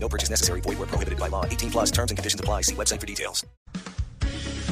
No purchase necessary. Void where prohibited by law. 18 plus terms and conditions apply. See website for details.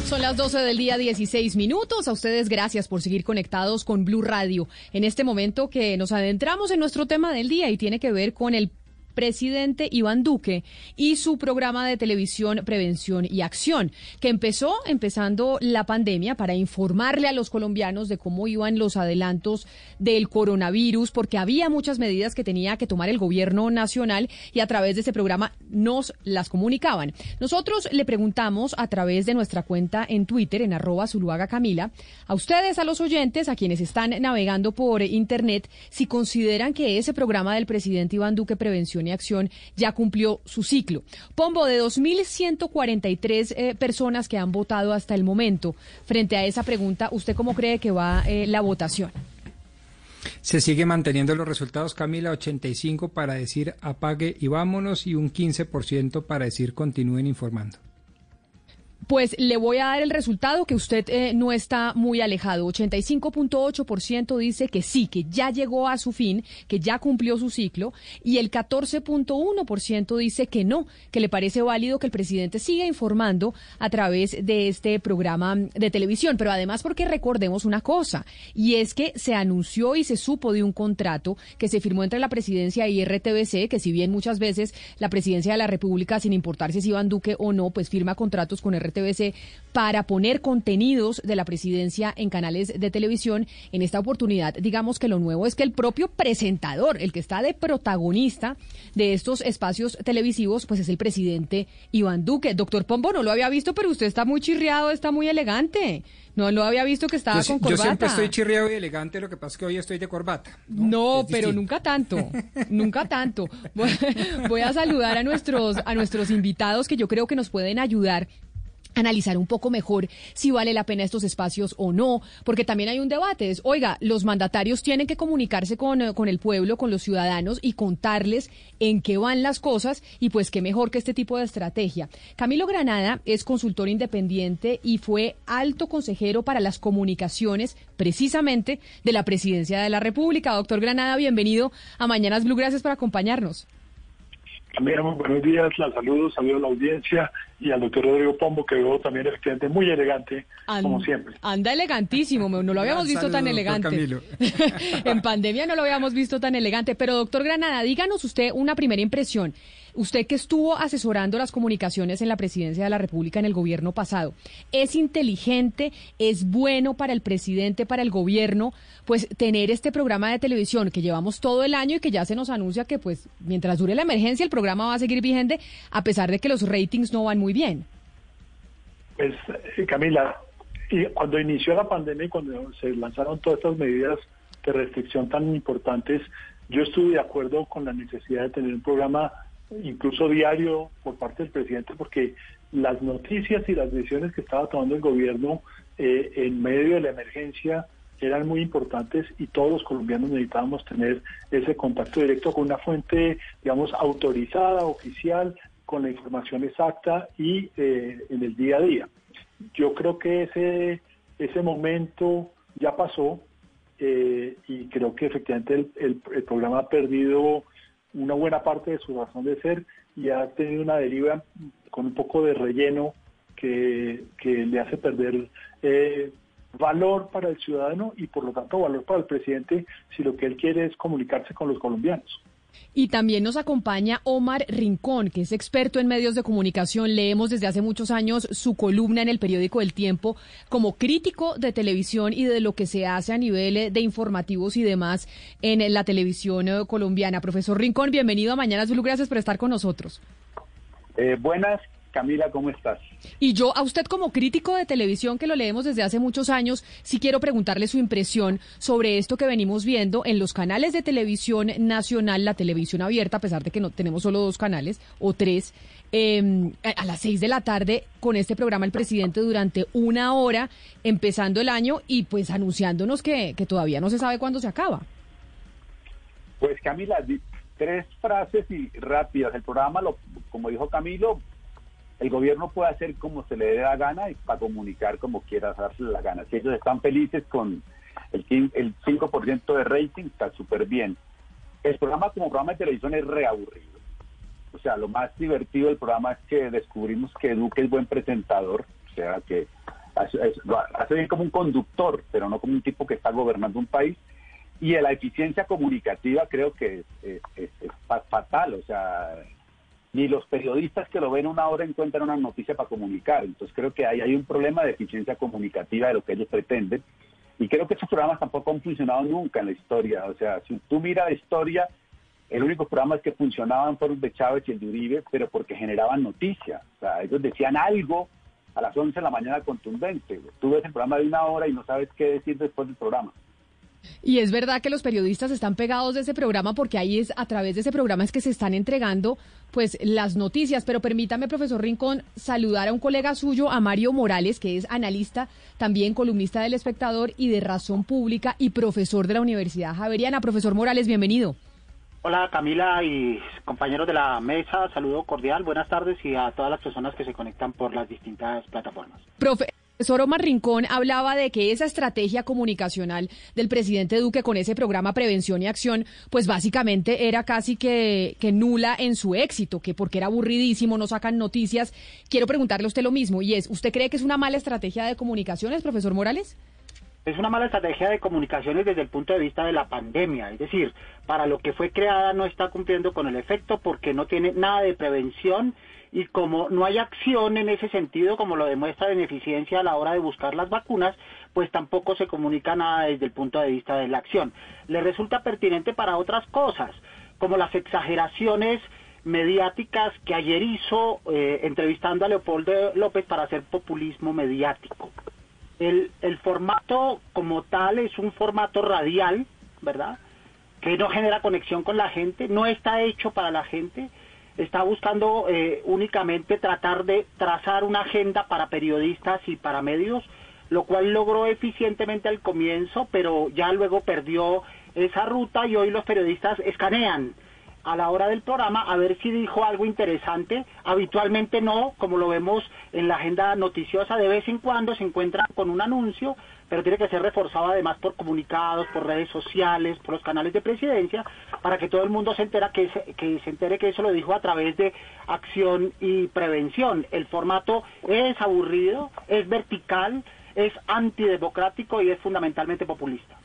Son las 12 del día, 16 minutos. A ustedes gracias por seguir conectados con Blue Radio. En este momento que nos adentramos en nuestro tema del día y tiene que ver con el presidente Iván Duque y su programa de televisión Prevención y Acción, que empezó empezando la pandemia para informarle a los colombianos de cómo iban los adelantos del coronavirus, porque había muchas medidas que tenía que tomar el gobierno nacional y a través de ese programa nos las comunicaban. Nosotros le preguntamos a través de nuestra cuenta en Twitter, en arroba Zuluaga Camila, a ustedes, a los oyentes, a quienes están navegando por internet, si consideran que ese programa del presidente Iván Duque Prevención y Acción ya cumplió su ciclo. Pombo, de 2.143 eh, personas que han votado hasta el momento, frente a esa pregunta, ¿usted cómo cree que va eh, la votación? Se sigue manteniendo los resultados, Camila, 85 para decir apague y vámonos y un 15% para decir continúen informando. Pues le voy a dar el resultado que usted eh, no está muy alejado. 85.8% dice que sí, que ya llegó a su fin, que ya cumplió su ciclo, y el 14.1% dice que no, que le parece válido que el presidente siga informando a través de este programa de televisión. Pero además porque recordemos una cosa, y es que se anunció y se supo de un contrato que se firmó entre la presidencia y RTBC, que si bien muchas veces la presidencia de la República, sin importar si es Iván Duque o no, pues firma contratos con RTBC, TVC para poner contenidos de la presidencia en canales de televisión. En esta oportunidad, digamos que lo nuevo es que el propio presentador, el que está de protagonista de estos espacios televisivos, pues es el presidente Iván Duque. Doctor Pombo, no lo había visto, pero usted está muy chirriado, está muy elegante. No lo había visto que estaba yo, con corbata. Yo siempre estoy chirriado y elegante, lo que pasa es que hoy estoy de corbata. No, no pero nunca tanto, nunca tanto. Voy, voy a saludar a nuestros, a nuestros invitados que yo creo que nos pueden ayudar analizar un poco mejor si vale la pena estos espacios o no, porque también hay un debate. Es, oiga, los mandatarios tienen que comunicarse con, eh, con, el pueblo, con los ciudadanos y contarles en qué van las cosas y pues qué mejor que este tipo de estrategia. Camilo Granada es consultor independiente y fue alto consejero para las comunicaciones precisamente de la presidencia de la República. Doctor Granada, bienvenido a Mañanas Blue. Gracias por acompañarnos. También buenos días, la saludo, saludo a la audiencia y al doctor Rodrigo Pombo, que veo también efectivamente muy elegante, como siempre. Anda elegantísimo, no lo habíamos visto tan elegante. en pandemia no lo habíamos visto tan elegante. Pero doctor Granada, díganos usted una primera impresión. Usted que estuvo asesorando las comunicaciones en la presidencia de la República en el gobierno pasado, ¿es inteligente, es bueno para el presidente, para el gobierno, pues tener este programa de televisión que llevamos todo el año y que ya se nos anuncia que pues mientras dure la emergencia el programa va a seguir vigente a pesar de que los ratings no van muy bien? Pues eh, Camila, y cuando inició la pandemia y cuando se lanzaron todas estas medidas de restricción tan importantes, yo estuve de acuerdo con la necesidad de tener un programa incluso diario por parte del presidente, porque las noticias y las decisiones que estaba tomando el gobierno eh, en medio de la emergencia eran muy importantes y todos los colombianos necesitábamos tener ese contacto directo con una fuente, digamos, autorizada, oficial, con la información exacta y eh, en el día a día. Yo creo que ese, ese momento ya pasó eh, y creo que efectivamente el, el programa ha perdido una buena parte de su razón de ser y ha tenido una deriva con un poco de relleno que, que le hace perder eh, valor para el ciudadano y por lo tanto valor para el presidente si lo que él quiere es comunicarse con los colombianos. Y también nos acompaña Omar Rincón, que es experto en medios de comunicación. Leemos desde hace muchos años su columna en el periódico El Tiempo como crítico de televisión y de lo que se hace a nivel de informativos y demás en la televisión eh, colombiana. Profesor Rincón, bienvenido a Mañana Blue. Gracias por estar con nosotros. Eh, buenas Camila, ¿cómo estás? Y yo a usted como crítico de televisión que lo leemos desde hace muchos años, sí quiero preguntarle su impresión sobre esto que venimos viendo en los canales de televisión nacional, la televisión abierta, a pesar de que no tenemos solo dos canales o tres, eh, a las seis de la tarde con este programa el presidente durante una hora, empezando el año y pues anunciándonos que, que todavía no se sabe cuándo se acaba. Pues Camila, tres frases y rápidas. El programa, lo, como dijo Camilo, el gobierno puede hacer como se le dé la gana y para comunicar como quiera darse la gana. Si ellos están felices con el, quin- el 5% de rating, está súper bien. El programa como programa de televisión es reaburrido. O sea, lo más divertido del programa es que descubrimos que Duque es buen presentador, o sea, que hace, bien como un conductor, pero no como un tipo que está gobernando un país. Y la eficiencia comunicativa creo que es, es- es- es fa- fatal, o sea, ni los periodistas que lo ven una hora encuentran una noticia para comunicar. Entonces creo que ahí hay un problema de eficiencia comunicativa de lo que ellos pretenden. Y creo que estos programas tampoco han funcionado nunca en la historia. O sea, si tú miras la historia, el único programa que funcionaban fueron de Chávez y el de Uribe, pero porque generaban noticias. O sea, ellos decían algo a las 11 de la mañana contundente. Tú ves el programa de una hora y no sabes qué decir después del programa. Y es verdad que los periodistas están pegados de ese programa porque ahí es a través de ese programa es que se están entregando pues las noticias. Pero permítame, profesor Rincón, saludar a un colega suyo, a Mario Morales, que es analista, también columnista del Espectador y de Razón Pública y profesor de la Universidad Javeriana. Profesor Morales, bienvenido. Hola Camila y compañeros de la mesa, saludo cordial, buenas tardes y a todas las personas que se conectan por las distintas plataformas. Profesor Omar Rincón hablaba de que esa estrategia comunicacional del presidente Duque con ese programa Prevención y Acción, pues básicamente era casi que, que nula en su éxito, que porque era aburridísimo, no sacan noticias. Quiero preguntarle a usted lo mismo, y es, ¿usted cree que es una mala estrategia de comunicaciones, profesor Morales? Es una mala estrategia de comunicaciones desde el punto de vista de la pandemia, es decir, para lo que fue creada no está cumpliendo con el efecto porque no tiene nada de prevención y como no hay acción en ese sentido, como lo demuestra en eficiencia a la hora de buscar las vacunas, pues tampoco se comunica nada desde el punto de vista de la acción. Le resulta pertinente para otras cosas, como las exageraciones mediáticas que ayer hizo eh, entrevistando a Leopoldo López para hacer populismo mediático. El, el formato como tal es un formato radial, ¿verdad? Que no genera conexión con la gente, no está hecho para la gente, está buscando eh, únicamente tratar de trazar una agenda para periodistas y para medios, lo cual logró eficientemente al comienzo, pero ya luego perdió esa ruta y hoy los periodistas escanean a la hora del programa a ver si dijo algo interesante. Habitualmente no, como lo vemos en la agenda noticiosa, de vez en cuando se encuentran con un anuncio, pero tiene que ser reforzado además por comunicados, por redes sociales, por los canales de presidencia, para que todo el mundo se entera que se, que se entere que eso lo dijo a través de acción y prevención. El formato es aburrido, es vertical, es antidemocrático y es fundamentalmente populista.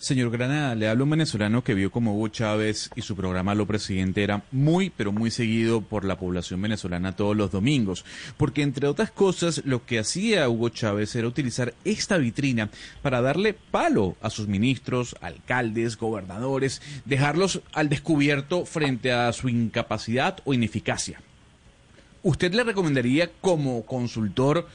Señor Granada, le hablo a un venezolano que vio como Hugo Chávez y su programa Lo Presidente era muy, pero muy seguido por la población venezolana todos los domingos. Porque, entre otras cosas, lo que hacía Hugo Chávez era utilizar esta vitrina para darle palo a sus ministros, alcaldes, gobernadores, dejarlos al descubierto frente a su incapacidad o ineficacia. ¿Usted le recomendaría como consultor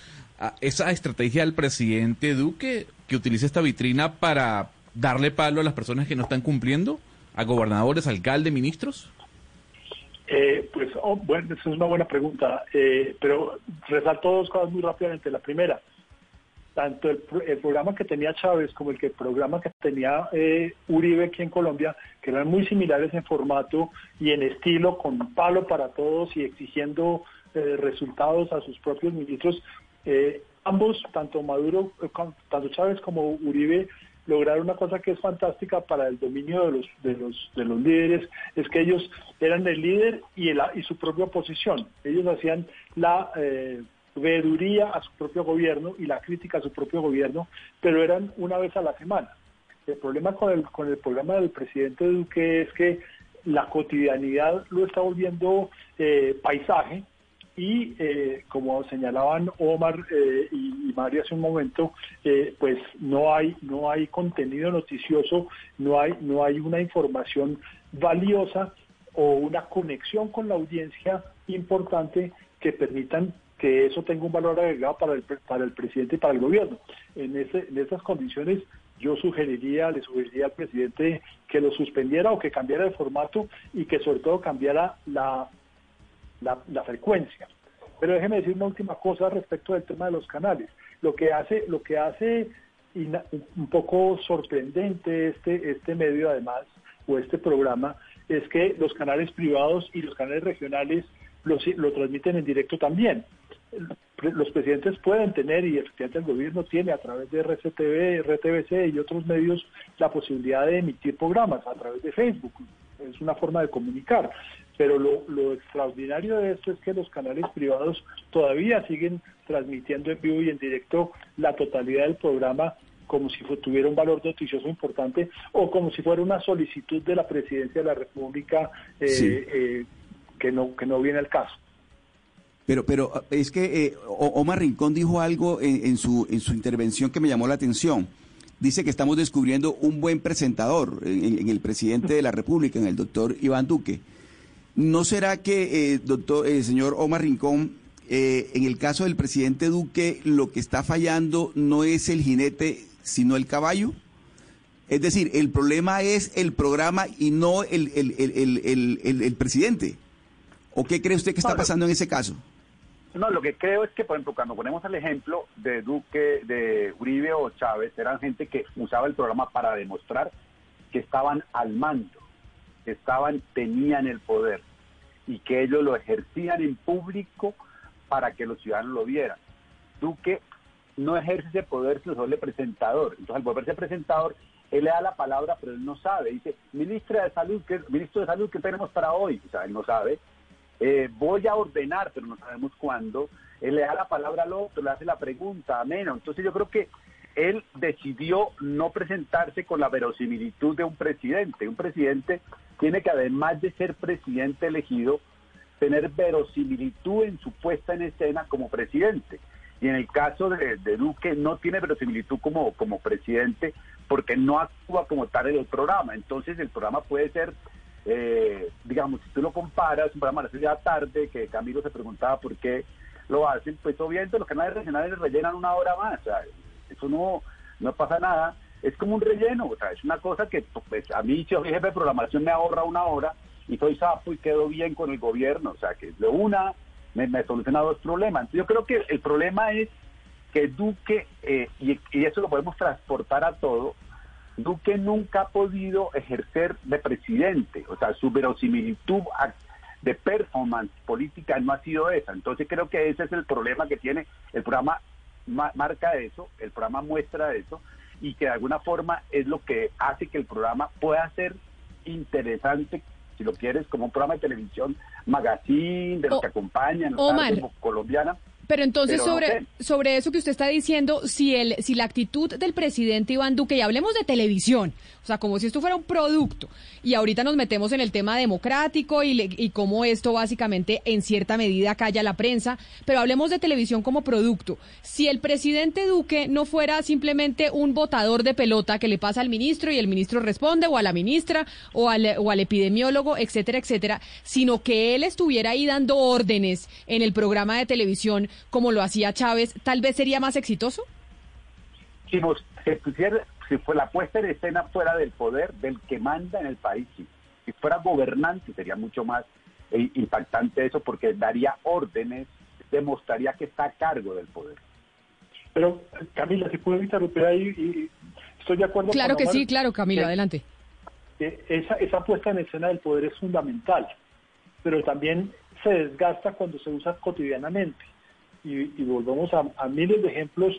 esa estrategia al presidente Duque que utilice esta vitrina para darle palo a las personas que no están cumpliendo? ¿A gobernadores, alcaldes, ministros? Eh, pues, oh, bueno, esa es una buena pregunta, eh, pero resalto dos cosas muy rápidamente. La primera, tanto el, el programa que tenía Chávez como el, que, el programa que tenía eh, Uribe aquí en Colombia, que eran muy similares en formato y en estilo, con palo para todos y exigiendo eh, resultados a sus propios ministros, eh, ambos, tanto Maduro, eh, tanto Chávez como Uribe, lograron una cosa que es fantástica para el dominio de los de los de los líderes es que ellos eran el líder y el, y su propia oposición. Ellos hacían la eh, veeduría a su propio gobierno y la crítica a su propio gobierno pero eran una vez a la semana. El problema con el con el programa del presidente Duque es que la cotidianidad lo está volviendo eh, paisaje y eh, como señalaban Omar eh, y, y María hace un momento, eh, pues no hay no hay contenido noticioso, no hay no hay una información valiosa o una conexión con la audiencia importante que permitan que eso tenga un valor agregado para el, para el presidente y para el gobierno. En, ese, en esas condiciones yo sugeriría, le sugeriría al presidente que lo suspendiera o que cambiara el formato y que sobre todo cambiara la, la, la frecuencia. Pero déjeme decir una última cosa respecto del tema de los canales. Lo que hace, lo que hace un poco sorprendente este, este medio además, o este programa, es que los canales privados y los canales regionales lo, lo transmiten en directo también. Los presidentes pueden tener, y efectivamente el gobierno tiene a través de RCTV, RTBC y otros medios la posibilidad de emitir programas a través de Facebook. Es una forma de comunicar. Pero lo, lo extraordinario de esto es que los canales privados todavía siguen transmitiendo en vivo y en directo la totalidad del programa como si tuviera un valor noticioso importante o como si fuera una solicitud de la presidencia de la República eh, eh, que no que no viene al caso. Pero, pero ah, es que eh, Omar Rincón dijo algo en, su, en su intervención que me llamó la atención. Dice que estamos descubriendo un buen presentador en, el presidente de la República, en el doctor Iván Duque. ¿No será que, doctor, el señor Omar Rincón, en el caso del presidente Duque, lo que está fallando no es el jinete sino el caballo? Es decir, el problema es el programa y no el, el, presidente. ¿O qué cree usted que está pasando en ese caso? No, lo que creo es que, por ejemplo, cuando ponemos el ejemplo de Duque, de Uribe o Chávez, eran gente que usaba el programa para demostrar que estaban al mando, estaban, tenían el poder y que ellos lo ejercían en público para que los ciudadanos lo vieran. Duque no ejerce ese poder sino solo el presentador. Entonces, al volverse presentador, él le da la palabra, pero él no sabe. Dice, ministra de Salud, ¿qué, ministro de Salud, ¿qué tenemos para hoy? O él no sabe. Eh, voy a ordenar, pero no sabemos cuándo. Él le da la palabra al otro, le hace la pregunta, menos. Entonces yo creo que él decidió no presentarse con la verosimilitud de un presidente. Un presidente tiene que, además de ser presidente elegido, tener verosimilitud en su puesta en escena como presidente. Y en el caso de, Duque no tiene verosimilitud como, como presidente porque no actúa como tal en el programa. Entonces el programa puede ser, eh, digamos, si tú lo comparas, un programa de la tarde, que Camilo se preguntaba por qué lo hacen, pues obviamente los canales regionales rellenan una hora más. Eso no, no pasa nada. Es como un relleno, o sea, es una cosa que pues, a mí, si soy jefe de programación, me ahorra una hora y soy sapo y quedo bien con el gobierno. O sea, que de una me, me soluciona dos problemas. yo creo que el problema es que Duque, eh, y, eso lo podemos transportar a todo, Duque nunca ha podido ejercer de presidente, o sea, su verosimilitud de performance política no ha sido esa. Entonces creo que ese es el problema que tiene. El programa marca eso, el programa muestra eso, y que de alguna forma es lo que hace que el programa pueda ser interesante si lo quieres, como un programa de televisión, magazine, de los que acompañan, como colombiana. Pero entonces sobre, sobre eso que usted está diciendo, si el, si la actitud del presidente Iván Duque, y hablemos de televisión, o sea, como si esto fuera un producto, y ahorita nos metemos en el tema democrático y, y cómo esto básicamente en cierta medida calla la prensa, pero hablemos de televisión como producto. Si el presidente Duque no fuera simplemente un votador de pelota que le pasa al ministro y el ministro responde, o a la ministra, o al, o al epidemiólogo, etcétera, etcétera, sino que él estuviera ahí dando órdenes en el programa de televisión, como lo hacía Chávez, tal vez sería más exitoso? Si, si fue la puesta en escena fuera del poder del que manda en el país, si fuera gobernante sería mucho más eh, impactante eso porque daría órdenes, demostraría que está a cargo del poder. Pero Camila, si puedo interrumpir ahí, y estoy de acuerdo. Claro que sí, claro, Camila, adelante. esa, esa puesta en escena del poder es fundamental, pero también se desgasta cuando se usa cotidianamente y, volvemos a, miles de ejemplos,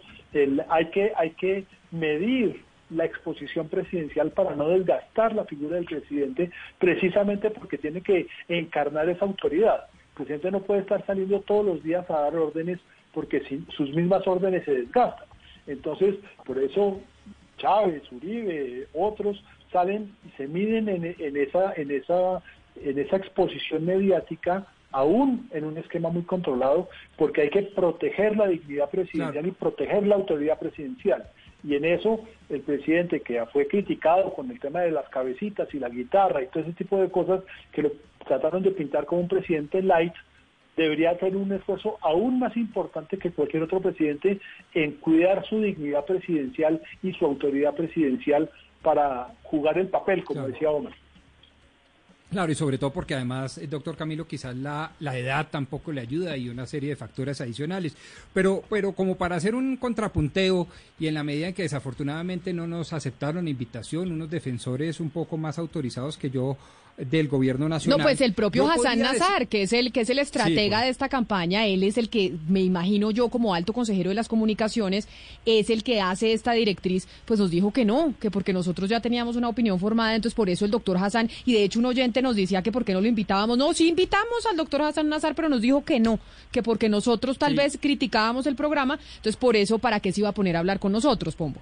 hay, que, hay que medir la exposición presidencial para no desgastar la figura del presidente, precisamente porque tiene que encarnar esa autoridad. El presidente no puede estar saliendo todos los días a dar órdenes porque sus mismas órdenes se desgastan. Entonces, por eso Chávez, Uribe, otros salen y se miden en, en esa, en esa, en esa exposición mediática aún en un esquema muy controlado, porque hay que proteger la dignidad presidencial y proteger la autoridad presidencial. Y en eso el presidente que fue criticado con el tema de las cabecitas y la guitarra y todo ese tipo de cosas que lo trataron de pintar como un presidente light, debería hacer un esfuerzo aún más importante que cualquier otro presidente en cuidar su dignidad presidencial y su autoridad presidencial para jugar el papel, como decía Omar. Claro, y sobre todo porque además, el doctor Camilo, quizás la, la edad tampoco le ayuda y una serie de factores adicionales. Pero, pero como para hacer un contrapunteo y en la medida en que desafortunadamente no nos aceptaron invitación, unos defensores un poco más autorizados que yo del gobierno nacional. No, pues el propio Hassan Nazar, decir- que es el que es el estratega de esta campaña, él es el que me imagino yo como alto consejero de las comunicaciones, es el que hace esta directriz, pues nos dijo que no, que porque nosotros ya teníamos una opinión formada, entonces por eso el doctor Hassan y de hecho un oyente nos decía que por qué no lo invitábamos. No, sí invitamos al doctor Hassan Nazar, pero nos dijo que no, que porque nosotros tal Sí. vez criticábamos el programa, entonces por eso para qué se iba a poner a hablar con nosotros, Pombo.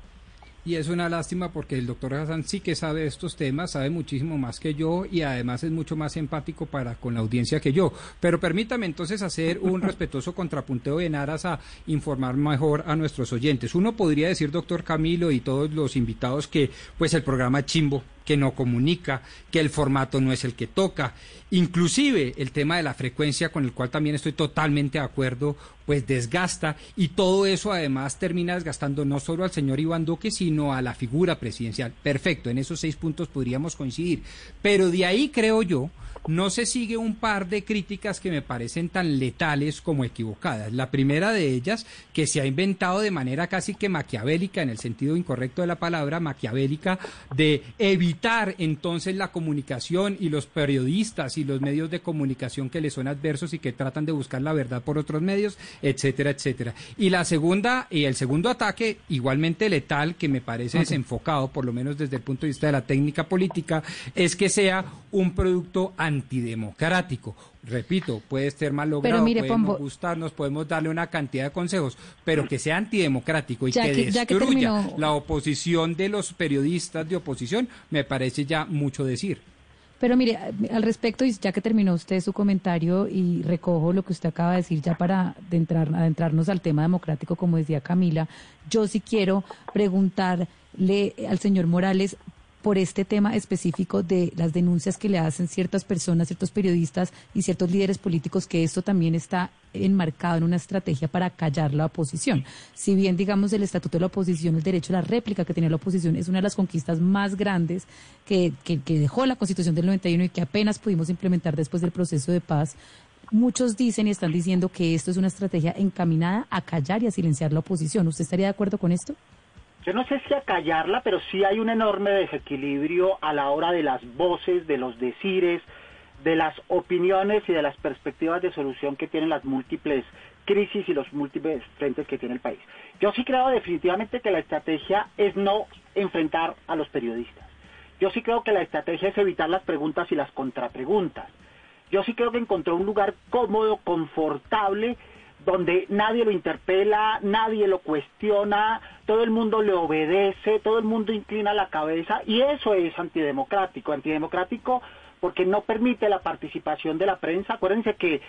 Y es una lástima porque el doctor Hassan sí que sabe estos temas, sabe muchísimo más que yo y además es mucho más empático para con la audiencia que yo. Pero permítame entonces hacer un respetuoso contrapunteo en aras a informar mejor a nuestros oyentes. Uno podría decir, doctor Camilo y todos los invitados, que pues el programa es chimbo, que no comunica, que el formato no es el que toca. Inclusive el tema de la frecuencia, con el cual también estoy totalmente de acuerdo, pues desgasta y todo eso además termina desgastando no solo al señor Iván Duque, sino a la figura presidencial. Perfecto, en esos seis puntos podríamos coincidir. Pero de ahí creo yo no se sigue un par de críticas que me parecen tan letales como equivocadas. La primera de ellas, que se ha inventado de manera casi que maquiavélica, en el sentido incorrecto de la palabra, maquiavélica, de evitar entonces la comunicación y los periodistas y los medios de comunicación que le son adversos y que tratan de buscar la verdad por otros medios, etcétera, etcétera. Y la segunda, y el segundo ataque, igualmente letal, que me parece desenfocado, por lo menos desde el punto de vista de la técnica política, es que sea un producto antidemocrático. Repito, puede ser mal logrado, mire, puede no Pombo- gustarnos, podemos darle una cantidad de consejos, pero que sea antidemocrático y que que- ya que destruya terminó- la oposición de los periodistas de oposición, me parece ya mucho decir. Pero mire, al respecto, y ya que terminó usted su comentario y recojo lo que usted acaba de decir ya para de entrar, adentrarnos al tema democrático, como decía Camila, yo sí quiero preguntarle al señor Morales por este tema específico de las denuncias que le hacen ciertas personas, ciertos periodistas y ciertos líderes políticos, que esto también está enmarcado en una estrategia para callar la oposición. Si bien, digamos, el estatuto de la oposición, el derecho a la réplica que tenía la oposición, es una de las conquistas más grandes que, que, que dejó la Constitución del 91 y que apenas pudimos implementar después del proceso de paz, muchos dicen y están diciendo que esto es una estrategia encaminada a callar y a silenciar la oposición. ¿Usted estaría de acuerdo con esto? Yo no sé si a callarla, pero sí hay un enorme desequilibrio a la hora de las voces, de los decires, de las opiniones y de las perspectivas de solución que tienen las múltiples crisis y los múltiples frentes que tiene el país. Yo sí creo definitivamente que la estrategia es no enfrentar a los periodistas. Yo sí creo que la estrategia es evitar las preguntas y las contrapreguntas. Yo sí creo que encontró un lugar cómodo, confortable, donde nadie lo interpela, nadie lo cuestiona, todo el mundo le obedece, todo el mundo inclina la cabeza y eso es antidemocrático, antidemocrático porque no permite la participación de la prensa. Acuérdense que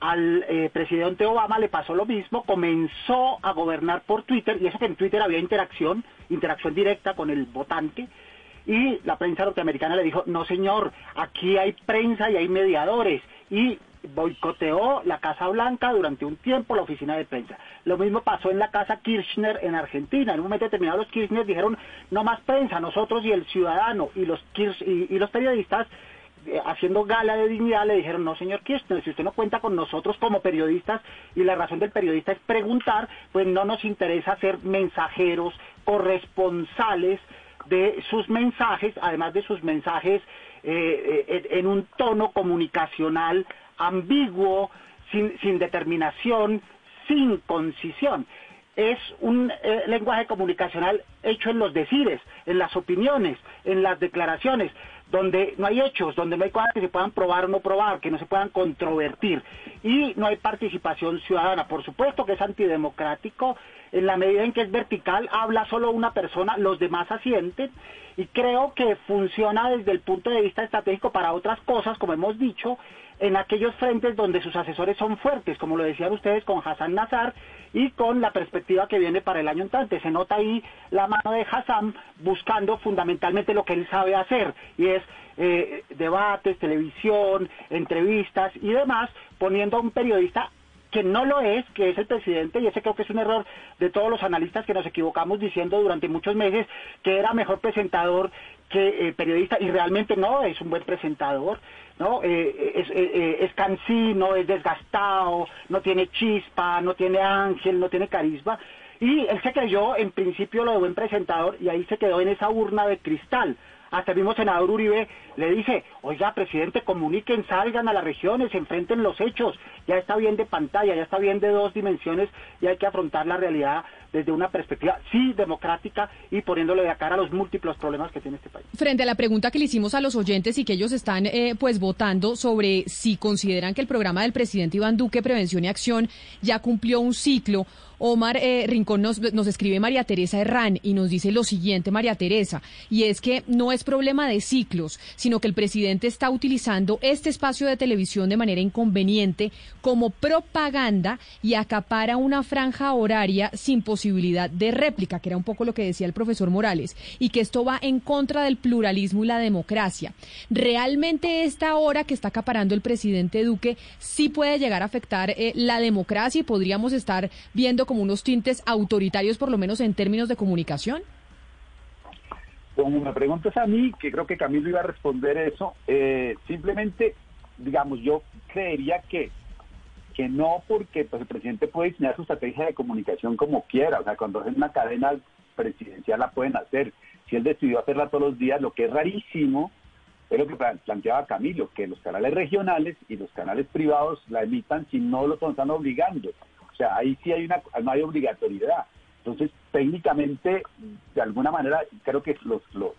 al eh, presidente Obama le pasó lo mismo, comenzó a gobernar por Twitter y eso que en Twitter había interacción, interacción directa con el votante y la prensa norteamericana le dijo, no señor, aquí hay prensa y hay mediadores y boicoteó la Casa Blanca durante un tiempo la oficina de prensa. Lo mismo pasó en la Casa Kirchner en Argentina. En un momento determinado los Kirchner dijeron, no más prensa, nosotros y el ciudadano y los, y los periodistas eh, haciendo gala de dignidad le dijeron, no señor Kirchner, si usted no cuenta con nosotros como periodistas y la razón del periodista es preguntar, pues no nos interesa ser mensajeros, corresponsales de sus mensajes, además de sus mensajes eh, eh, en un tono comunicacional ambiguo, sin, sin determinación, sin concisión. Es un eh, lenguaje comunicacional hecho en los decires, en las opiniones, en las declaraciones, donde no hay hechos, donde no hay cosas que se puedan probar o no probar, que no se puedan controvertir. Y no hay participación ciudadana. Por supuesto que es antidemocrático, en la medida en que es vertical, habla solo una persona, los demás asienten, y creo que funciona desde el punto de vista estratégico para otras cosas, como hemos dicho, en aquellos frentes donde sus asesores son fuertes, como lo decían ustedes con Hassan Nazar, y con la perspectiva que viene para el año entrante. Se nota ahí la mano de Hassan buscando fundamentalmente lo que él sabe hacer y es eh, debates, televisión, entrevistas y demás, poniendo a un periodista que no lo es, que es el presidente, y ese creo que es un error de todos los analistas que nos equivocamos diciendo durante muchos meses que era mejor presentador que eh, periodista, y realmente no, es un buen presentador, ¿no? Eh, es, eh, es cansino, es desgastado, no tiene chispa, no tiene ángel, no tiene carisma, y él se creyó en principio lo de buen presentador y ahí se quedó en esa urna de cristal. Hasta el mismo senador Uribe le dice, oiga, presidente, comuniquen, salgan a las regiones, enfrenten los hechos. Ya está bien de pantalla, ya está bien de dos dimensiones y hay que afrontar la realidad desde una perspectiva, sí, democrática y poniéndole de cara a los múltiples problemas que tiene este país. Frente a la pregunta que le hicimos a los oyentes y que ellos están eh, pues votando sobre si consideran que el programa del presidente Iván Duque, Prevención y Acción, ya cumplió un ciclo, Omar eh, Rincón nos, nos escribe María Teresa Herrán y nos dice lo siguiente, María Teresa, y es que no es problema de ciclos, sino que el presidente está utilizando este espacio de televisión de manera inconveniente como propaganda y acapara una franja horaria sin posibilidad de réplica, que era un poco lo que decía el profesor Morales, y que esto va en contra del pluralismo y la democracia. ¿Realmente esta hora que está acaparando el presidente Duque sí puede llegar a afectar eh, la democracia y podríamos estar viendo como unos tintes autoritarios, por lo menos en términos de comunicación? Como me preguntas a mí, que creo que Camilo iba a responder eso, eh, simplemente, digamos, yo creería que que no porque pues, el presidente puede diseñar su estrategia de comunicación como quiera, o sea, cuando es una cadena presidencial la pueden hacer. Si él decidió hacerla todos los días, lo que es rarísimo, es lo que planteaba Camilo, que los canales regionales y los canales privados la emitan si no lo están obligando. O sea, ahí sí hay una, no hay obligatoriedad. Entonces, técnicamente, de alguna manera, creo que los, los,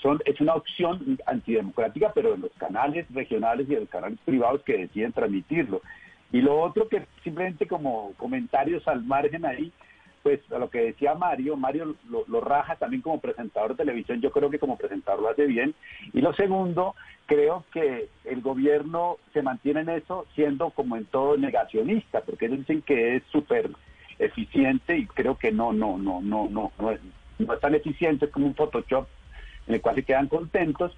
son, es una opción antidemocrática, pero en los canales regionales y en los canales privados que deciden transmitirlo. Y lo otro que simplemente como comentarios al margen ahí, pues a lo que decía Mario, Mario lo, lo, raja también como presentador de televisión, yo creo que como presentador lo hace bien. Y lo segundo, creo que el gobierno se mantiene en eso siendo como en todo negacionista, porque ellos dicen que es súper eficiente y creo que no, no, no, no, no, no es, no es tan eficiente como un Photoshop en el cual se quedan contentos.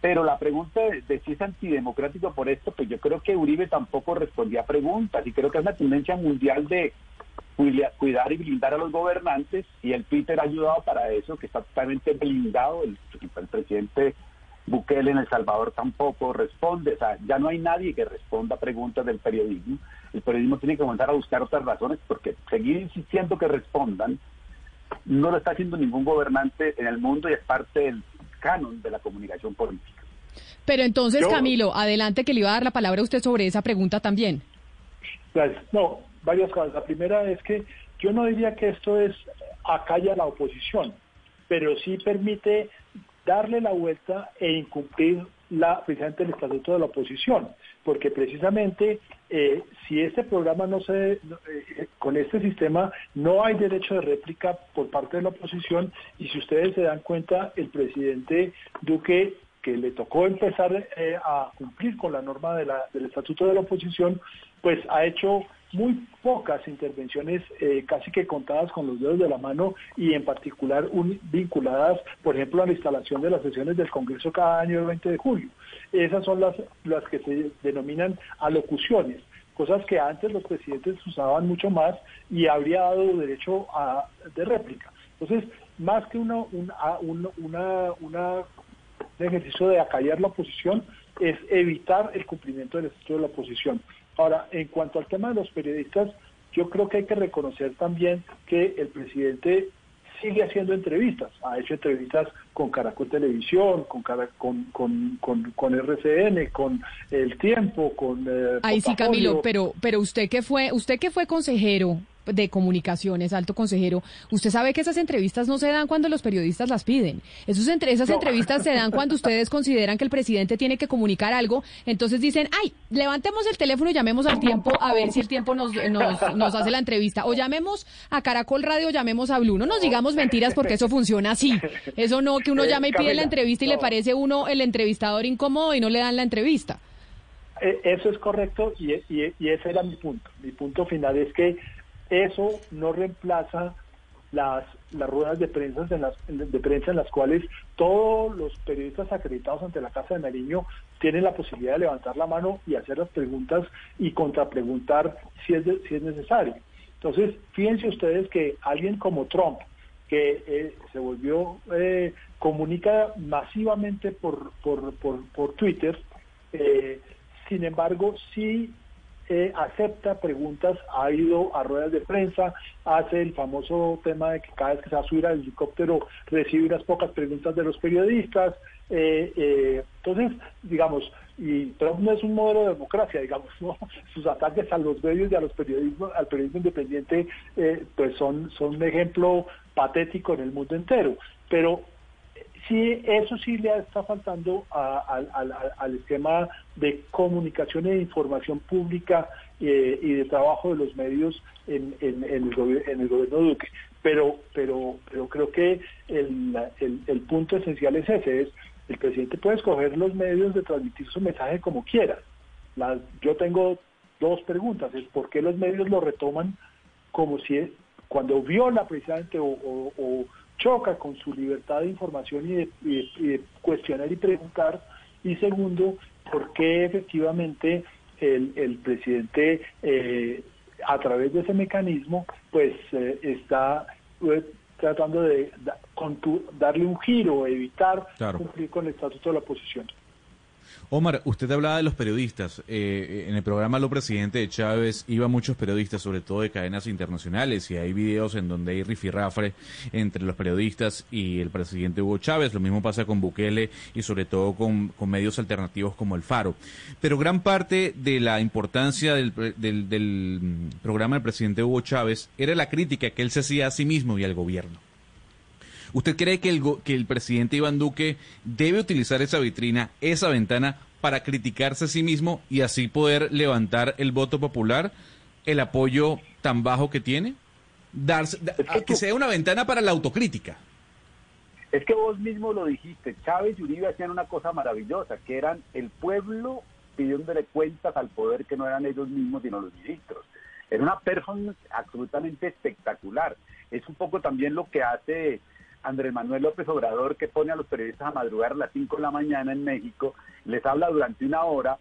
Pero la pregunta de, si es antidemocrático por esto, pues yo creo que Uribe tampoco respondía a preguntas y creo que es una tendencia mundial de cuidar y blindar a los gobernantes y el Twitter ha ayudado para eso, que está totalmente blindado. El, el presidente Bukele en El Salvador tampoco responde, o sea, ya no hay nadie que responda a preguntas del periodismo. El periodismo tiene que comenzar a buscar otras razones porque seguir insistiendo que respondan no lo está haciendo ningún gobernante en el mundo y es parte del canon de la comunicación política. Pero entonces, Camilo, adelante que le iba a dar la palabra a usted sobre esa pregunta también. Pues, no, varias cosas. La primera es que yo no diría que esto es acalla la oposición, pero sí permite darle la vuelta e incumplir la, precisamente el estatuto de la oposición, porque precisamente eh, si este programa no se, eh, con este sistema no hay derecho de réplica por parte de la oposición y si ustedes se dan cuenta, el presidente Duque que le tocó empezar eh, a cumplir con la norma de la, del estatuto de la oposición, pues ha hecho muy pocas intervenciones, eh, casi que contadas con los dedos de la mano y en particular vinculadas, por ejemplo, a la instalación de las sesiones del Congreso cada año el 20 de julio. Esas son las, las que se denominan alocuciones, cosas que antes los presidentes usaban mucho más y habría dado derecho a, de réplica. Entonces, más que una, una, una, una ejercicio de acallar la oposición, es evitar el cumplimiento del estatuto de la oposición. Ahora, en cuanto al tema de los periodistas, yo creo que hay que reconocer también que el presidente sigue haciendo entrevistas. Ha hecho entrevistas con Caracol Televisión, con, con, con, con, RCN, con El Tiempo, con... Eh, Ahí sí, Camilo, pero, pero usted que fue, usted que fue consejero de comunicaciones, alto consejero, usted sabe que esas entrevistas no se dan cuando los periodistas las piden. Esos entre, esas entrevistas se dan cuando ustedes consideran que el presidente tiene que comunicar algo, entonces dicen, ay, levantemos el teléfono y llamemos al tiempo a ver si el tiempo nos, nos, hace la entrevista. O llamemos a Caracol Radio, llamemos a Blue. No nos digamos mentiras porque eso funciona así. Eso no, que uno eh, llame y pide la entrevista y le parece uno el entrevistador incómodo y no le dan la entrevista. Eh, eso es correcto y, y, y ese era mi punto. Mi punto final es que eso no reemplaza las, las ruedas de prensa en las de prensa en las cuales todos los periodistas acreditados ante la Casa de Nariño tienen la posibilidad de levantar la mano y hacer las preguntas y contrapreguntar si es si es necesario. Entonces, fíjense ustedes que alguien como Trump, que eh, se volvió, eh, comunica masivamente por, por, por, por Twitter, eh, sin embargo, sí eh, acepta preguntas, ha ido a ruedas de prensa, hace el famoso tema de que cada vez que se va a subir al helicóptero recibe unas pocas preguntas de los periodistas. Eh, eh, entonces, digamos, y Trump no es un modelo de democracia, digamos, ¿no? sus ataques a los medios y a los periodismo, al periodismo independiente, pues son, son un ejemplo patético en el mundo entero. Pero sí, eso sí le está faltando al esquema de comunicación e información pública eh, y de trabajo de los medios en, el, gobierno de Duque. Pero, pero, pero creo que el, punto esencial es ese, es el presidente puede escoger los medios de transmitir su mensaje como quiera. yo tengo dos preguntas, es por qué los medios lo retoman como si cuando viola precisamente o choca con su libertad de información y de, cuestionar y preguntar. Y segundo, por qué efectivamente el, presidente, eh, a través de ese mecanismo, pues eh, está pues, tratando de darle un giro, evitar cumplir con el estatuto de la oposición. Omar, usted hablaba de los periodistas. Eh, en el programa Lo Presidente de Chávez iba muchos periodistas, sobre todo de cadenas internacionales, y hay videos en donde hay rifirrafre entre los periodistas y el presidente Hugo Chávez. Lo mismo pasa con Bukele y sobre todo con, medios alternativos como El Faro. Pero gran parte de la importancia del, del mm, programa del presidente Hugo Chávez era la crítica que él se hacía a sí mismo y al gobierno. ¿Usted cree que el, que el presidente Iván Duque debe utilizar esa vitrina, esa ventana, para criticarse a sí mismo y así poder levantar el voto popular, el apoyo tan bajo que tiene? Darse, que, sea una ventana para la autocrítica. Es que vos mismo lo dijiste, Chávez y Uribe hacían una cosa maravillosa, que eran el pueblo pidiéndole cuentas al poder que no eran ellos mismos, sino los ministros. Era una performance absolutamente espectacular. Es un poco también lo que hace Andrés Manuel López Obrador que pone a los periodistas a madrugar a las 5 de la mañana en México, les habla durante una hora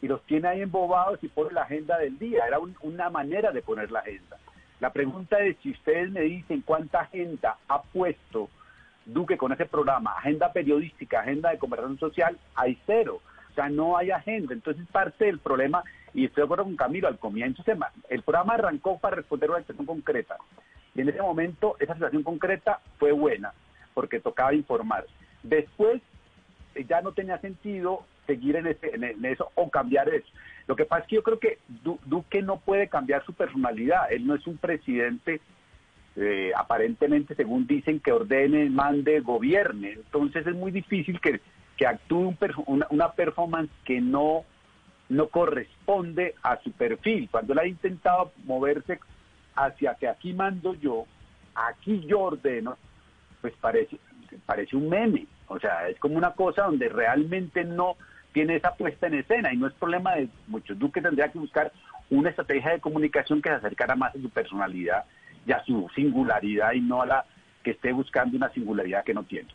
y los tiene ahí embobados y pone la agenda del día. Era una manera de poner la agenda. La pregunta es si ustedes me dicen cuánta agenda ha puesto Duque con ese programa, agenda periodística, agenda de conversación social, hay cero. O sea, no hay agenda. Entonces parte del problema, y estoy de acuerdo con Camilo, al comienzo el programa arrancó para responder una situación concreta. Y en ese momento esa situación concreta fue buena, porque tocaba informar. Después eh, ya no tenía sentido seguir en, en, eso o cambiar eso. Lo que pasa es que yo creo que Duque no puede cambiar su personalidad. Él no es un presidente, eh, aparentemente, según dicen, que ordene, mande, gobierne. Entonces es muy difícil que, que actúe una, una, performance que no, no corresponde a su perfil. Cuando él ha intentado moverse hacia que aquí mando yo, aquí yo ordeno, pues parece, parece un meme. O sea, es como una cosa donde realmente no tiene esa puesta en escena y no es problema de muchos. Duque tendría que buscar una estrategia de comunicación que se acercara más a su personalidad y a su singularidad y no a la que esté buscando una singularidad que no tiene.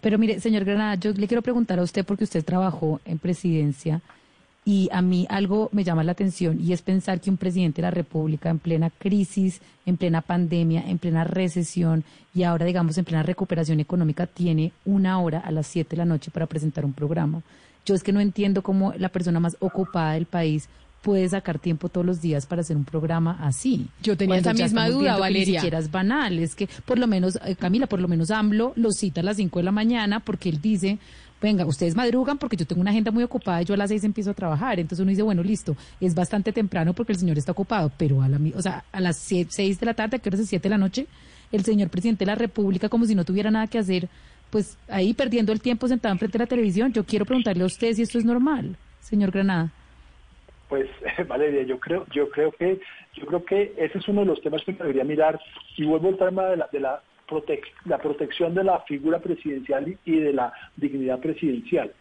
Pero mire, señor Granada, yo le quiero preguntar a usted porque usted trabajó en presidencia y a mí algo me llama la atención y es pensar que un presidente de la República en plena crisis, en plena pandemia, en plena recesión y ahora digamos en plena recuperación económica tiene una hora a las siete de la noche para presentar un programa. Yo es que no entiendo cómo la persona más ocupada del país puede sacar tiempo todos los días para hacer un programa así. Yo tenía esa misma duda, Valeria. ni siquiera es banal, es que por lo menos, eh, Camila, por lo menos AMLO lo cita a las cinco de la mañana porque él dice, venga, ustedes madrugan porque yo tengo una agenda muy ocupada y yo a las seis empiezo a trabajar. Entonces uno dice, bueno, listo, es bastante temprano porque el señor está ocupado, pero a, la, o sea, a las seis de la tarde, ¿a qué hora es siete de la noche? El señor presidente de la República, como si no tuviera nada que hacer, pues ahí perdiendo el tiempo sentado enfrente de la televisión. Yo quiero preguntarle a usted si esto es normal, señor Granada. Pues Valeria, yo creo, yo creo que, yo creo que ese es uno de los temas que debería mirar. Y vuelvo al tema de la, de la la protección de la figura presidencial y de la dignidad presidencial.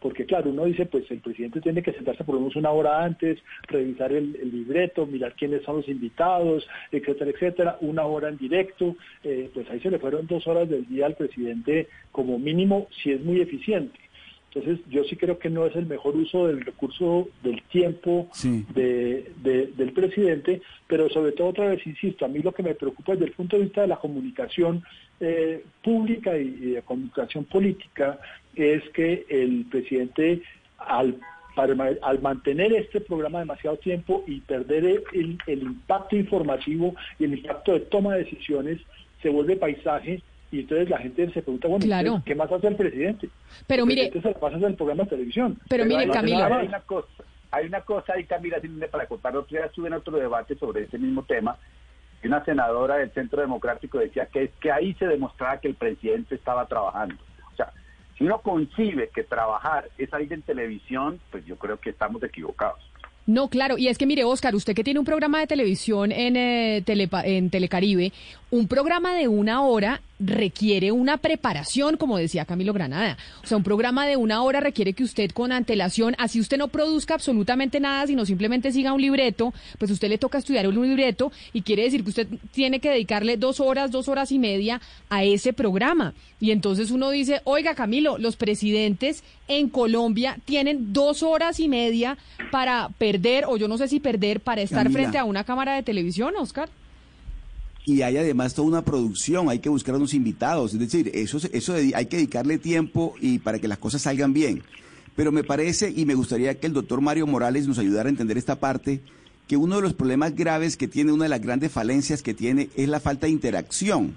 porque claro, uno dice, pues el presidente tiene que sentarse por lo menos una hora antes, revisar el, el libreto, mirar quiénes son los invitados, etcétera, etcétera, una hora en directo, eh, pues ahí se le fueron dos horas del día al presidente como mínimo, si es muy eficiente. Entonces, yo sí creo que no es el mejor uso del recurso del tiempo Sí. de, de- del presidente, pero sobre todo, otra vez, insisto, a mí lo que me preocupa desde el punto de vista de la comunicación eh, pública y, y de comunicación política es que el presidente, al, para- al mantener este programa demasiado tiempo y perder el, el impacto informativo y el impacto de toma de decisiones, se vuelve paisaje y entonces la gente se pregunta, bueno, Claro. ¿qué más hace el presidente? Pero El mire- presidente se la pasa en el programa de televisión. Pero mire, no hace Camilo. nada Hay una cosa, hay una cosa ahí, Camila, para contar, otro día estuve en otro debate sobre ese mismo tema, y una senadora del Centro Democrático decía que es que ahí se demostraba que el presidente estaba trabajando. O sea, si uno concibe que trabajar es salir en televisión, pues yo creo que estamos equivocados. No, claro, y es que mire, Oscar, usted que tiene un programa de televisión en, eh, Telepa- en Telecaribe, un programa de una hora requiere una preparación, como decía Camilo Granada. O sea, un programa de una hora requiere que usted con antelación, así usted no produzca absolutamente nada, sino simplemente siga un libreto, pues usted le toca estudiar un libreto y quiere decir que usted tiene que dedicarle dos horas, dos horas y media a ese programa. Y entonces uno dice, oiga Camilo, los presidentes en Colombia tienen dos horas y media para perder, o yo no sé si perder, para estar Camila. frente a una cámara de televisión, Oscar. Y hay además toda una producción, hay que buscar a unos invitados, es decir, eso, eso hay que dedicarle tiempo y para que las cosas salgan bien. Pero me parece y me gustaría que el doctor Mario Morales nos ayudara a entender esta parte, que uno de los problemas graves que tiene, una de las grandes falencias que tiene es la falta de interacción,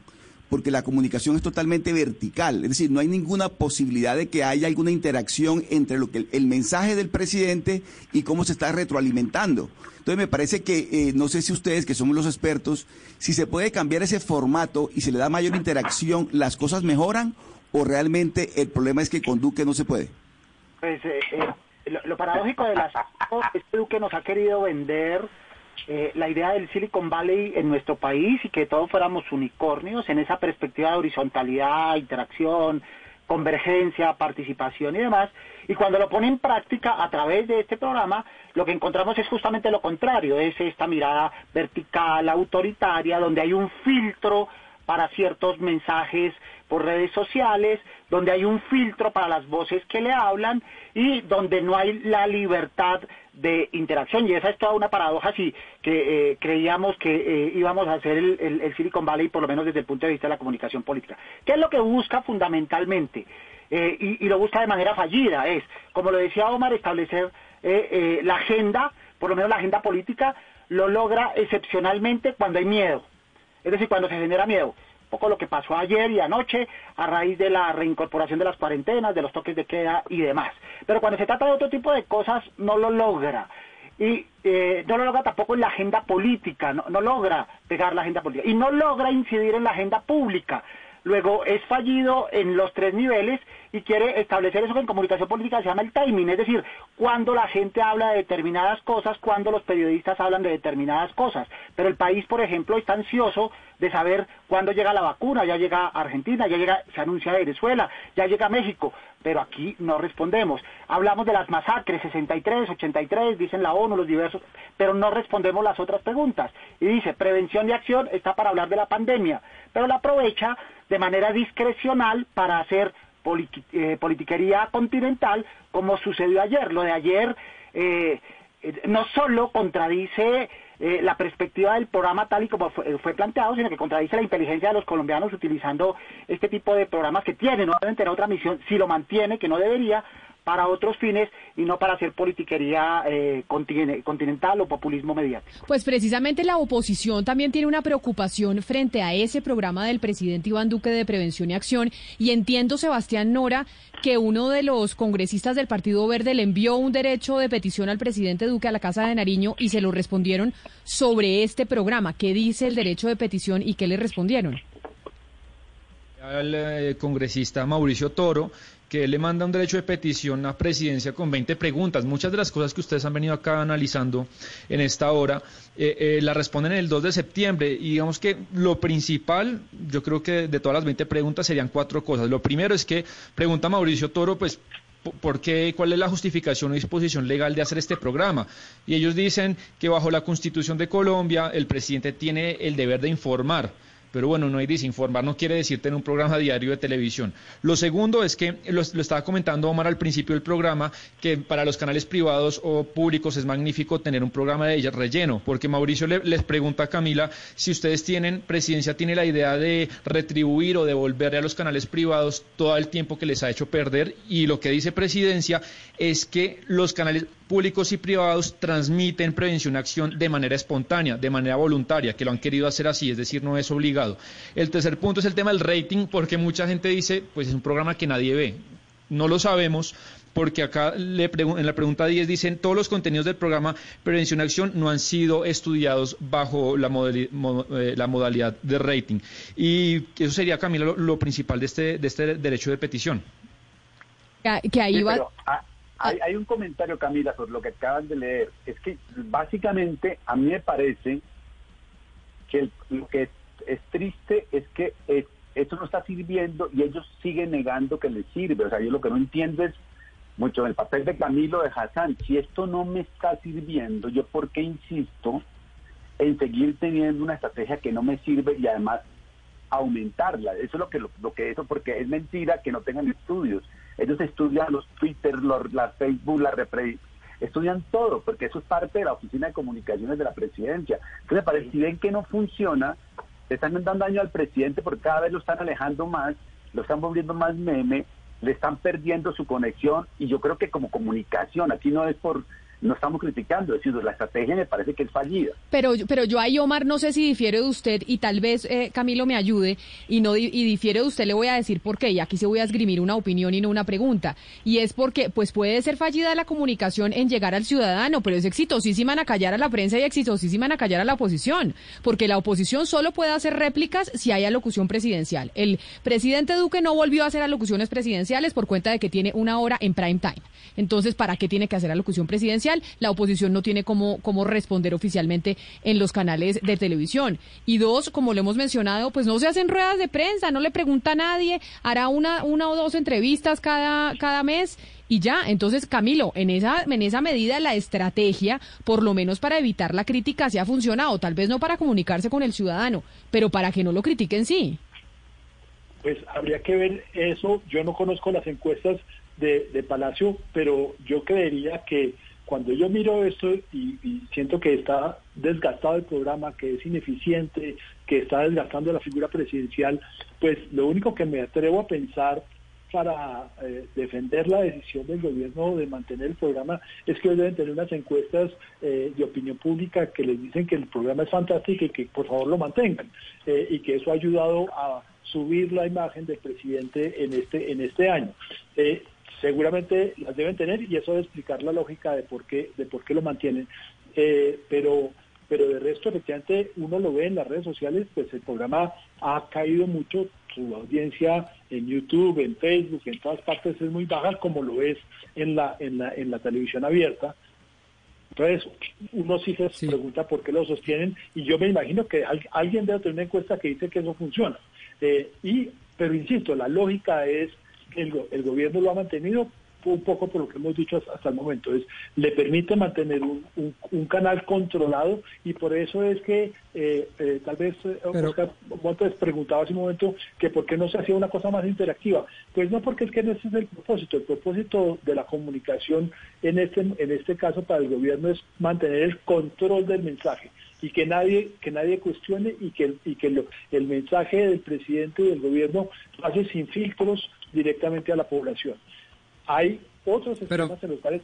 porque la comunicación es totalmente vertical, es decir, no hay ninguna posibilidad de que haya alguna interacción entre lo que el, el mensaje del presidente y cómo se está retroalimentando. Entonces me parece que, eh, no sé si ustedes, que somos los expertos, si se puede cambiar ese formato y se le da mayor interacción, ¿las cosas mejoran o realmente el problema es que con Duque no se puede? Pues eh, eh, lo, lo paradójico del asunto es que Duque nos ha querido vender eh, la idea del Silicon Valley en nuestro país y que todos fuéramos unicornios en esa perspectiva de horizontalidad, interacción, convergencia, participación y demás. Y cuando lo pone en práctica a través de este programa, lo que encontramos es justamente lo contrario, es esta mirada vertical, autoritaria, donde hay un filtro para ciertos mensajes por redes sociales, donde hay un filtro para las voces que le hablan y donde no hay la libertad de interacción. Y esa es toda una paradoja si que eh, creíamos que eh, íbamos a hacer el, Silicon Valley, por lo menos desde el punto de vista de la comunicación política. ¿Qué es lo que busca fundamentalmente? Eh, y, y lo busca de manera fallida, es, como lo decía Omar, establecer eh, la agenda, por lo menos la agenda política, lo logra excepcionalmente cuando hay miedo. Es decir, cuando se genera miedo. Poco lo que pasó ayer y anoche a raíz de la reincorporación de las cuarentenas, de los toques de queda y demás. Pero cuando se trata de otro tipo de cosas, no lo logra. Y eh, no lo logra tampoco en la agenda política, no, no logra pegar la agenda política. Y no logra incidir en la agenda pública. Luego es fallido en los tres niveles y quiere establecer eso que en comunicación política se llama el timing, es decir, cuando la gente habla de determinadas cosas, cuando los periodistas hablan de determinadas cosas. Pero el país, por ejemplo, está ansioso de saber cuándo llega la vacuna, ya llega Argentina, ya llega, se anuncia Venezuela, ya llega México, pero aquí no respondemos. Hablamos de las masacres, 63, 83, dicen la ONU, los diversos, pero no respondemos las otras preguntas. Y dice, prevención y acción está para hablar de la pandemia, pero la aprovecha de manera discrecional para hacer eh, politiquería continental, como sucedió ayer. Lo de ayer eh, eh, no solo contradice eh, la perspectiva del programa tal y como fue, fue planteado, sino que contradice la inteligencia de los colombianos utilizando este tipo de programas que tienen, no deben tener otra misión, si lo mantiene, que no debería, para otros fines y no para hacer politiquería eh, continen- continental o populismo mediático. Pues precisamente la oposición también tiene una preocupación frente a ese programa del presidente Iván Duque de Prevención y Acción. Y entiendo, Sebastián Nora, que uno de los congresistas del Partido Verde le envió un derecho de petición al presidente Duque a la Casa de Nariño y se lo respondieron sobre este programa. ¿Qué dice el derecho de petición y qué le respondieron? al eh, congresista Mauricio Toro que él le manda un derecho de petición a presidencia con 20 preguntas. Muchas de las cosas que ustedes han venido acá analizando en esta hora eh, eh, la responden el 2 de septiembre y digamos que lo principal, yo creo que de todas las 20 preguntas serían cuatro cosas. Lo primero es que pregunta Mauricio Toro, pues ¿por qué, ¿cuál es la justificación o disposición legal de hacer este programa? Y ellos dicen que bajo la Constitución de Colombia el presidente tiene el deber de informar pero bueno, no hay desinformar, no quiere decir tener un programa diario de televisión. Lo segundo es que, lo, estaba comentando Omar al principio del programa, que para los canales privados o públicos es magnífico tener un programa de relleno, porque Mauricio les pregunta a Camila si ustedes tienen, presidencia tiene la idea de retribuir o devolverle a los canales privados todo el tiempo que les ha hecho perder, y lo que dice presidencia es que los canales públicos y privados transmiten prevención acción de manera espontánea, de manera voluntaria, que lo han querido hacer así, es decir, no es obligado. El tercer punto es el tema del rating, porque mucha gente dice, pues es un programa que nadie ve. No lo sabemos, porque acá le en la pregunta 10 dicen todos los contenidos del programa Prevención Acción no han sido estudiados bajo la, eh, la modalidad de rating. Y eso sería, Camila, lo, principal de este, de este derecho de petición. Que, ahí va... Hay, un comentario, Camila, sobre lo que acaban de leer. Es que básicamente a mí me parece que lo que es, triste es que esto no está sirviendo y ellos siguen negando que les sirve. O sea, yo lo que no entiendo es mucho el papel de Camilo de Hassan. Si esto no me está sirviendo, yo por qué insisto en seguir teniendo una estrategia que no me sirve y además aumentarla. Eso es lo que lo, que eso porque es mentira que no tengan estudios. Ellos estudian los Twitter, los, la Facebook, la repre, estudian todo, porque eso es parte de la oficina de comunicaciones de la presidencia. Entonces, parece, si ven que no funciona, le están dando daño al presidente porque cada vez lo están alejando más, lo están volviendo más meme, le están perdiendo su conexión y yo creo que como comunicación, aquí no es por no estamos criticando, es decir, la estrategia me parece que es fallida. Pero, pero yo ahí, Omar, no sé si difiere de usted y tal vez eh, Camilo me ayude y no y difiere de usted, le voy a decir por qué y aquí se voy a esgrimir una opinión y no una pregunta. Y es porque, pues puede ser fallida la comunicación en llegar al ciudadano, pero es exitosísima en acallar a la prensa y exitosísima en acallar a la oposición, porque la oposición solo puede hacer réplicas si hay alocución presidencial. El presidente Duque no volvió a hacer alocuciones presidenciales por cuenta de que tiene una hora en prime time. Entonces, ¿para qué tiene que hacer alocución presidencial? La oposición no tiene cómo, cómo responder oficialmente en los canales de televisión. Y dos, como lo hemos mencionado, pues no se hacen ruedas de prensa, no le pregunta a nadie, hará una, una o dos entrevistas cada, cada mes y ya. Entonces, Camilo, en esa, en esa medida la estrategia, por lo menos para evitar la crítica, sí ha funcionado, tal vez no para comunicarse con el ciudadano, pero para que no lo critiquen sí. Pues habría que ver eso. Yo no conozco las encuestas de, de Palacio, pero yo creería que cuando yo miro esto y, siento que está desgastado el programa, que es ineficiente, que está desgastando la figura presidencial, pues lo único que me atrevo a pensar para eh, defender la decisión del gobierno de mantener el programa es que hoy deben tener unas encuestas eh, de opinión pública que les dicen que el programa es fantástico y que por favor lo mantengan eh, y que eso ha ayudado a subir la imagen del presidente en este en este año seguramente las deben tener y eso debe explicar la lógica de por qué, de por qué lo mantienen. Eh, pero, pero de resto, efectivamente, uno lo ve en las redes sociales, pues el programa ha caído mucho, su audiencia en YouTube, en Facebook, en todas partes es muy baja, como lo es en la, en la, en la televisión abierta. Entonces, uno sí se pregunta por qué lo sostienen y yo me imagino que alguien debe tener una encuesta que dice que eso funciona. Eh, y, pero insisto, la lógica es el, gobierno lo ha mantenido un poco por lo que hemos dicho hasta, el momento, es le permite mantener un, un, canal controlado y por eso es que eh, eh, tal vez eh, Oscar Montes preguntaba hace un momento que por qué no se hacía una cosa más interactiva. Pues no porque es que ese es el propósito, el propósito de la comunicación en este, en este caso para el gobierno es mantener el control del mensaje y que nadie que nadie cuestione y que y que el mensaje del presidente y del gobierno pase sin filtros directamente a la población. Hay otros sistemas en los cuales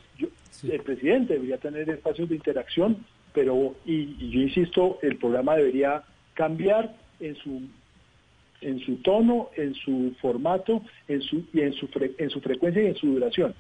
el presidente debería tener espacios de interacción, pero y, yo insisto, el programa debería cambiar en su en su tono, en su formato, en su y en su en su frecuencia y en su duración.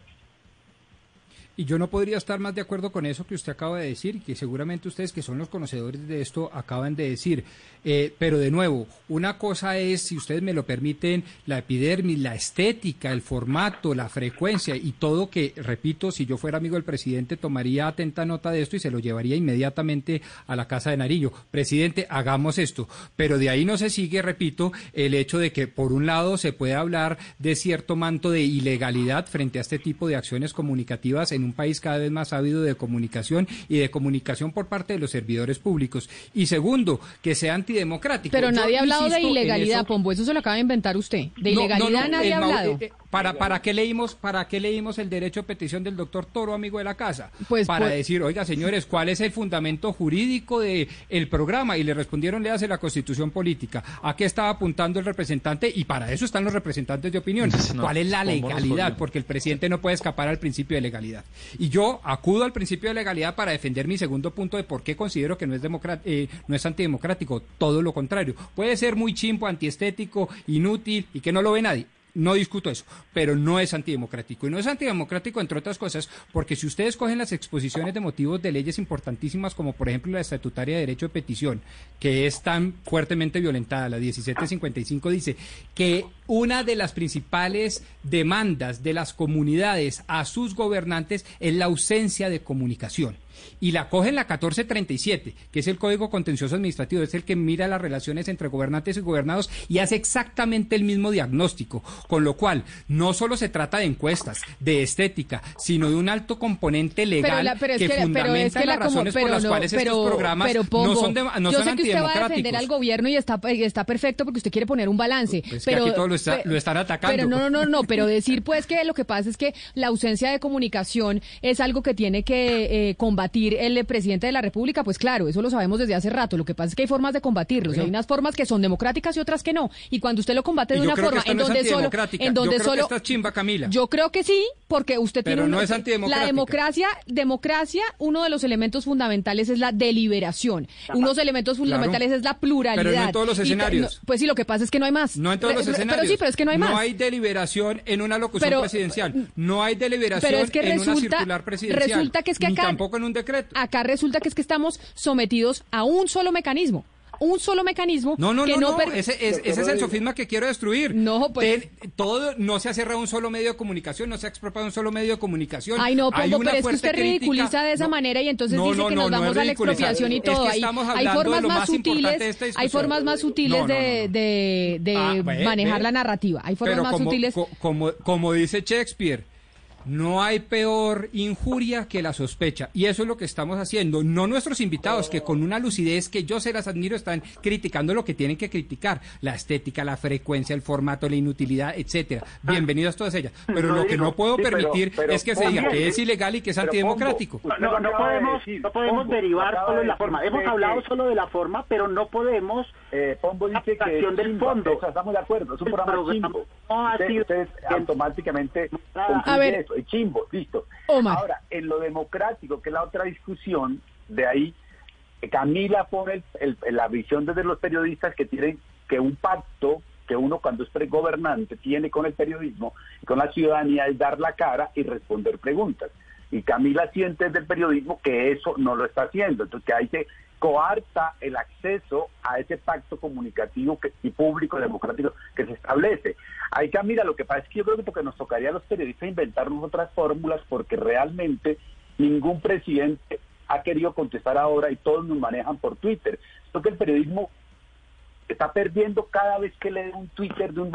Y yo no podría estar más de acuerdo con eso que usted acaba de decir, que seguramente ustedes que son los conocedores de esto acaban de decir. Eh, pero de nuevo, una cosa es, si ustedes me lo permiten, la epidermis, la estética, el formato, la frecuencia y todo que, repito, si yo fuera amigo del presidente, tomaría atenta nota de esto y se lo llevaría inmediatamente a la Casa de Nariño. Presidente, hagamos esto. Pero de ahí no se sigue, repito, el hecho de que, por un lado, se puede hablar de cierto manto de ilegalidad frente a este tipo de acciones comunicativas en un país cada vez más ávido de comunicación y de comunicación por parte de los servidores públicos. Y segundo, que sea antidemocrático. Pero Yo nadie ha hablado de ilegalidad, eso. Pombo, eso se lo acaba de inventar usted. De ilegalidad no, no, nadie ha hablado. eh, ¿Para, para, qué leímos, ¿Para qué leímos el derecho de petición del doctor Toro, amigo de la casa? Pues, para pues- decir, oiga, señores, ¿cuál es el fundamento jurídico del el programa? Y le respondieron, le hace la constitución política. ¿A qué estaba apuntando el representante? Y para eso están los representantes de opinión. No, ¿Cuál es la ¿cómo legalidad? Porque el presidente no puede escapar al principio de legalidad. Y yo acudo al principio de legalidad para defender mi segundo punto de por qué considero que no es, eh, no es antidemocrático. Todo lo contrario. Puede ser muy chimpo, antiestético, inútil y que no lo ve nadie. No discuto eso, pero no es antidemocrático. Y no es antidemocrático, entre otras cosas, porque si ustedes cogen las exposiciones de motivos de leyes importantísimas, como por ejemplo la estatutaria de derecho de petición, que es tan fuertemente violentada, la 1755 dice que una de las principales demandas de las comunidades a sus gobernantes es la ausencia de comunicación. Y la cogen la 1437, que es el Código Contencioso Administrativo, es el que mira las relaciones entre gobernantes y gobernados y hace exactamente el mismo diagnóstico. Con lo cual, no solo se trata de encuestas, de estética, sino de un alto componente legal la- pero es que, que, pero fundamenta es que las como- razones por pero las no, cuales pero, estos programas pero, no son, de- no yo son sé que usted va a defender al gobierno y está, y está perfecto porque usted quiere poner un balance. Pues que pero, aquí todos lo, está- pe- lo están atacando. Pero no, no, no, no, pero decir pues que lo que pasa es que la ausencia de comunicación es algo que tiene que eh, combatir el presidente de la República, pues claro, eso lo sabemos desde hace rato. Lo que pasa es que hay formas de combatirlos, Bueno. hay unas formas que son democráticas y otras que no. Y cuando usted lo combate de una forma en no es donde solo en donde yo creo solo que esta es chimba, Camila. yo creo que sí, porque usted Pero tiene no un- es antidemocrática. La democracia, democracia, uno de los elementos fundamentales es la deliberación. Unos elementos fundamentales es la pluralidad. Pero no en todos los Y escenarios. no, pues sí, lo que pasa es que no hay más. No en todos los escenarios. Pero sí, pero es que no hay más. No hay deliberación en una locución Pero- presidencial. No hay deliberación Pero es que en una resulta, circular presidencial. resulta que es que ni acá, tampoco en un decreto. acá resulta que es que estamos sometidos a un solo mecanismo. Un solo mecanismo No, no, que no, no, no, ese, es- ese es el sofisma que quiero destruir. No, pues- Ten- todo, no se ha cerrado un solo medio de comunicación, no se ha expropiado un solo medio de comunicación. Ay, no, Hay Pombo, una pero es que usted crítica. ridiculiza de esa No, manera y entonces no, dice no, que no, nos no vamos a la expropiación y Es que todo. Hay- estamos hay, hablando formas de lo más sutiles, de esta hay formas más sutiles No, no, de, no, no. de, de Ah, ve, manejar ve. la narrativa. Hay formas Pero más como, sutiles. co- como, como dice Shakespeare, no hay peor injuria que la sospecha. Y eso es lo que estamos haciendo. No nuestros invitados, que con una lucidez que yo se las admiro, están criticando lo que tienen que criticar. La estética, la frecuencia, el formato, la inutilidad, etcétera. Bienvenidas todas ellas. Pero No lo que no puedo sí, permitir pero es que se diga que es ilegal y que es antidemocrático. No, no podemos, no podemos derivar solo de la forma. Hemos hablado solo de la forma, pero no podemos. Eh, Pombo dice que es del chimbo, fondo. eso, estamos de acuerdo, es un El programa chimbo. no ha Usted- sido- ustedes automáticamente A ver. eso, es chimbo, listo. Omar. Ahora, en lo democrático, que es la otra discusión, de ahí Camila pone el- el- el- la visión desde los periodistas que tienen que un pacto que uno cuando es gobernante tiene con el periodismo y con la ciudadanía es dar la cara y responder preguntas. Y Camila siente desde el periodismo que eso no lo está haciendo, entonces que ahí se coarta el acceso a ese pacto comunicativo que- y público democrático que se establece. Ahí Camila, lo que pasa es que yo creo que porque nos tocaría a los periodistas inventarnos otras fórmulas porque realmente ningún presidente ha querido contestar ahora y todos nos manejan por Twitter. Creo que el periodismo está perdiendo cada vez que lee un Twitter de un,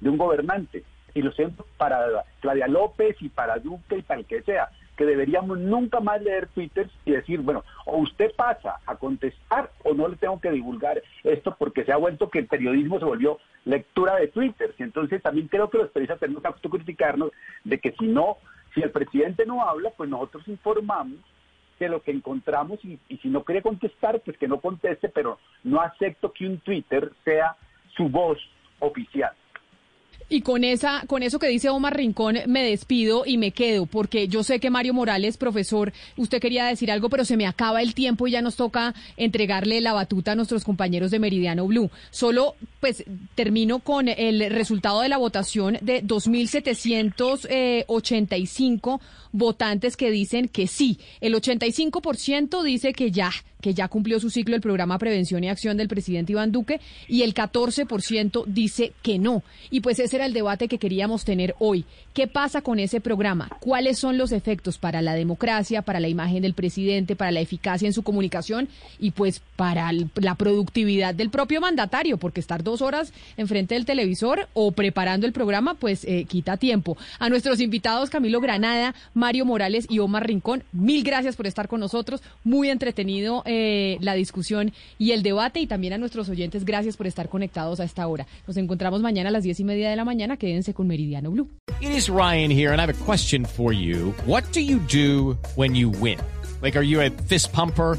de un gobernante. Y lo siento para Claudia López y para Duque y para el que sea, que deberíamos nunca más leer Twitter y decir, bueno, o usted pasa a contestar o no le tengo que divulgar esto porque se ha vuelto que el periodismo se volvió lectura de Twitter. Y entonces también creo que los periodistas tenemos que autocriticarnos de que si no, si el presidente no habla, pues nosotros informamos de lo que encontramos y, y si no quiere contestar, pues que no conteste, pero no acepto que un Twitter sea su voz oficial. Y con esa, con eso que dice Omar Rincón, me despido y me quedo, porque yo sé que Mario Morales, profesor, usted quería decir algo, pero se me acaba el tiempo y ya nos toca entregarle la batuta a nuestros compañeros de Meridiano Blue. Solo pues termino con el resultado de la votación de 2.785 votantes que dicen que sí. El 85% dice que ya, que ya cumplió su ciclo el programa Prevención y Acción del presidente Iván Duque y el 14% dice que no. Y pues ese era el debate que queríamos tener hoy. ¿Qué pasa con ese programa? ¿Cuáles son los efectos para la democracia, para la imagen del presidente, para la eficacia en su comunicación y pues para la productividad del propio mandatario? Porque estar horas enfrente del televisor o preparando el programa pues eh, quita tiempo. A nuestros invitados Camilo Granada, Mario Morales y Omar Rincón, mil gracias por estar con nosotros. Muy entretenido eh, la discusión y el debate y también a nuestros oyentes, gracias por estar conectados a esta hora. Nos encontramos mañana a las diez y media de la mañana. Quédense con Meridiano Blue. It is Ryan here and I have a question for you. What do you do when you win? Like, are you a fist pumper?